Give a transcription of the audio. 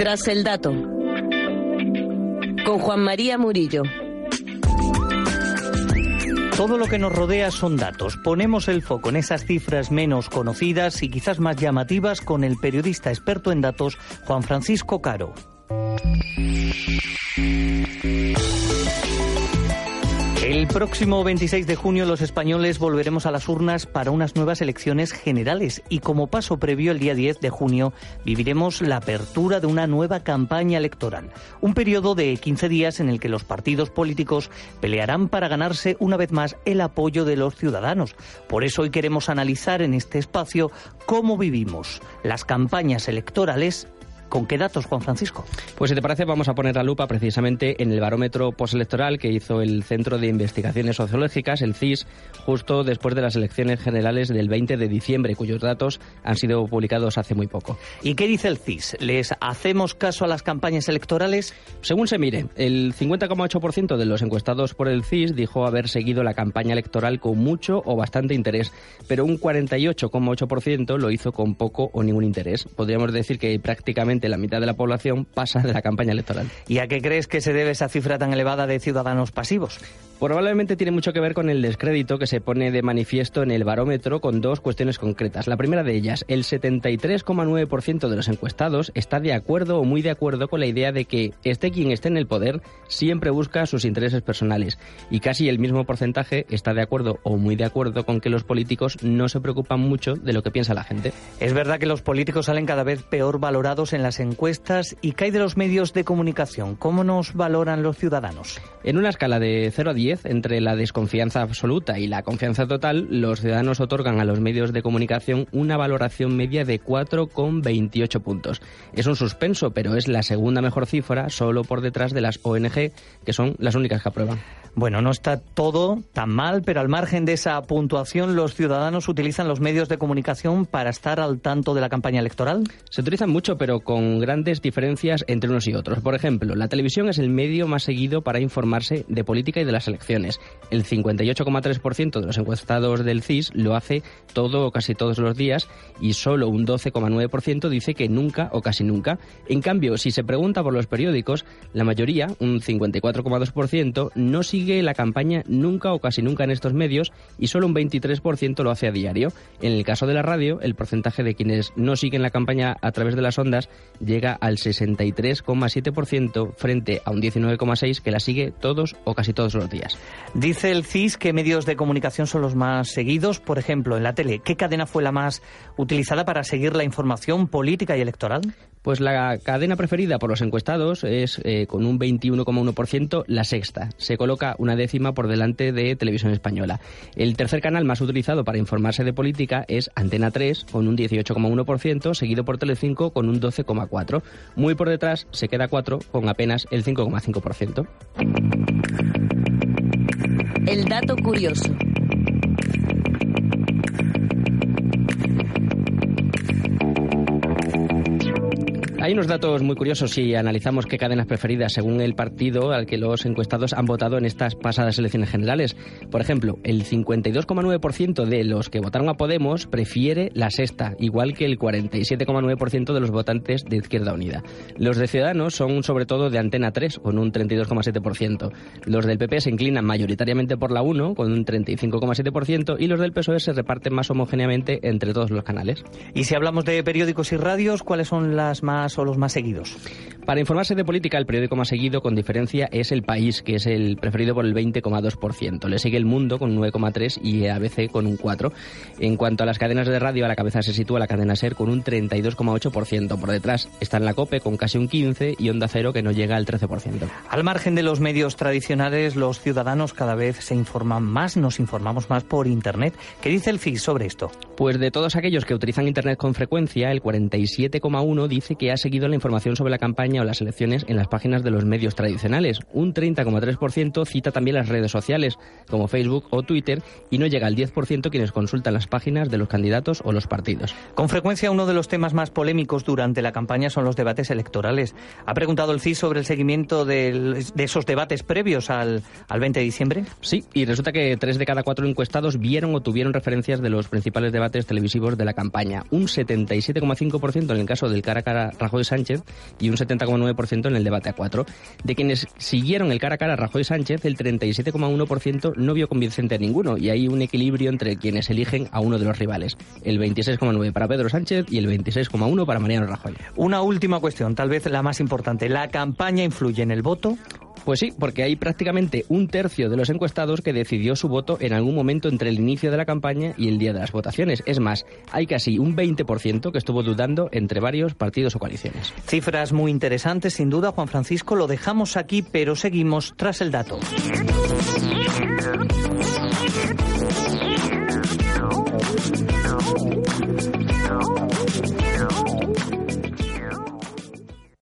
Tras el dato. Con Juan María Murillo. Todo lo que nos rodea son datos. Ponemos el foco en esas cifras menos conocidas y quizás más llamativas con el periodista experto en datos Juan Francisco Caro. El próximo 26 de junio los españoles volveremos a las urnas para unas nuevas elecciones generales y como paso previo el día 10 de junio viviremos la apertura de una nueva campaña electoral, un periodo de 15 días en el que los partidos políticos pelearán para ganarse una vez más el apoyo de los ciudadanos. Por eso hoy queremos analizar en este espacio cómo vivimos las campañas electorales ¿Con qué datos, Juan Francisco? Pues si te parece, vamos a poner la lupa precisamente en el barómetro postelectoral que hizo el Centro de Investigaciones Sociológicas, el CIS, justo después de las elecciones generales del 20 de diciembre, cuyos datos han sido publicados hace muy poco. ¿Y qué dice el CIS? ¿Les hacemos caso a las campañas electorales? Según se mire, el 50,8% de los encuestados por el CIS dijo haber seguido la campaña electoral con mucho o bastante interés, pero un 48,8% lo hizo con poco o ningún interés. Podríamos decir que prácticamente la mitad de la población pasa de la campaña electoral. ¿Y a qué crees que se debe esa cifra tan elevada de ciudadanos pasivos? Probablemente tiene mucho que ver con el descrédito que se pone de manifiesto en el barómetro con dos cuestiones concretas. La primera de ellas, el 73,9% de los encuestados está de acuerdo o muy de acuerdo con la idea de que esté quien esté en el poder siempre busca sus intereses personales y casi el mismo porcentaje está de acuerdo o muy de acuerdo con que los políticos no se preocupan mucho de lo que piensa la gente. Es verdad que los políticos salen cada vez peor valorados en las encuestas y cae de los medios de comunicación. ¿Cómo nos valoran los ciudadanos? En una escala de 0 a 10, entre la desconfianza absoluta y la confianza total, los ciudadanos otorgan a los medios de comunicación una valoración media de 4,28 puntos. Es un suspenso, pero es la segunda mejor cifra, solo por detrás de las ONG, que son las únicas que aprueban. Bueno, no está todo tan mal, pero al margen de esa puntuación, ¿los ciudadanos utilizan los medios de comunicación para estar al tanto de la campaña electoral? Se utilizan mucho, pero con grandes diferencias entre unos y otros. Por ejemplo, la televisión es el medio más seguido para informarse de política y de las elecciones. El 58,3% de los encuestados del CIS lo hace todo o casi todos los días y solo un 12,9% dice que nunca o casi nunca. En cambio, si se pregunta por los periódicos, la mayoría, un 54,2%, no sigue la campaña nunca o casi nunca en estos medios y solo un 23% lo hace a diario. En el caso de la radio, el porcentaje de quienes no siguen la campaña a través de las ondas llega al 63,7% frente a un 19,6% que la sigue todos o casi todos los días. Dice el CIS que medios de comunicación son los más seguidos. Por ejemplo, en la tele, ¿qué cadena fue la más utilizada para seguir la información política y electoral? Pues la cadena preferida por los encuestados es, eh, con un 21,1%, la sexta. Se coloca una décima por delante de Televisión Española. El tercer canal más utilizado para informarse de política es Antena 3, con un 18,1%, seguido por Telecinco, con un 12,4%. Muy por detrás se queda 4, con apenas el 5,5%. El dato curioso. Hay unos datos muy curiosos si analizamos qué cadenas preferidas según el partido al que los encuestados han votado en estas pasadas elecciones generales. Por ejemplo, el 52,9% de los que votaron a Podemos prefiere la sexta, igual que el 47,9% de los votantes de Izquierda Unida. Los de Ciudadanos son sobre todo de Antena 3, con un 32,7%. Los del PP se inclinan mayoritariamente por la 1, con un 35,7%, y los del PSOE se reparten más homogéneamente entre todos los canales. Y si hablamos de periódicos y radios, ¿cuáles son las más o los más seguidos? Para informarse de política, el periódico más seguido, con diferencia, es El País, que es el preferido por el 20,2%. Le sigue El Mundo con un 9,3% y ABC con un 4%. En cuanto a las cadenas de radio, a la cabeza se sitúa la cadena SER con un 32,8%. Por detrás está en la COPE con casi un 15% y Onda Cero que no llega al 13%. Al margen de los medios tradicionales, los ciudadanos cada vez se informan más, nos informamos más por Internet. ¿Qué dice el FIS sobre esto? Pues de todos aquellos que utilizan Internet con frecuencia, el 47,1% dice que ha seguido la información sobre la campaña o las elecciones en las páginas de los medios tradicionales. Un 30,3% cita también las redes sociales, como Facebook o Twitter, y no llega al 10% quienes consultan las páginas de los candidatos o los partidos. Con frecuencia uno de los temas más polémicos durante la campaña son los debates electorales. ¿Ha preguntado el CIS sobre el seguimiento de, esos debates previos al, al 20 de diciembre? Sí, y resulta que tres de cada cuatro encuestados vieron o tuvieron referencias de los principales debates televisivos de la campaña. Un 77,5% en el caso del cara a cara Rajoy-Sánchez y un 70,9% en el debate a cuatro. De quienes siguieron el cara a cara Rajoy-Sánchez, el 37,1% no vio convincente a ninguno y hay un equilibrio entre quienes eligen a uno de los rivales. El 26,9% para Pedro Sánchez y el 26,1% para Mariano Rajoy. Una última cuestión, tal vez la más importante. ¿La campaña influye en el voto? Pues sí, porque hay prácticamente un tercio de los encuestados que decidió su voto en algún momento entre el inicio de la campaña y el día de las votaciones. Es más, hay casi un 20% que estuvo dudando entre varios partidos o coaliciones. Cifras muy interesantes, sin duda, Juan Francisco. Lo dejamos aquí, pero seguimos tras el dato.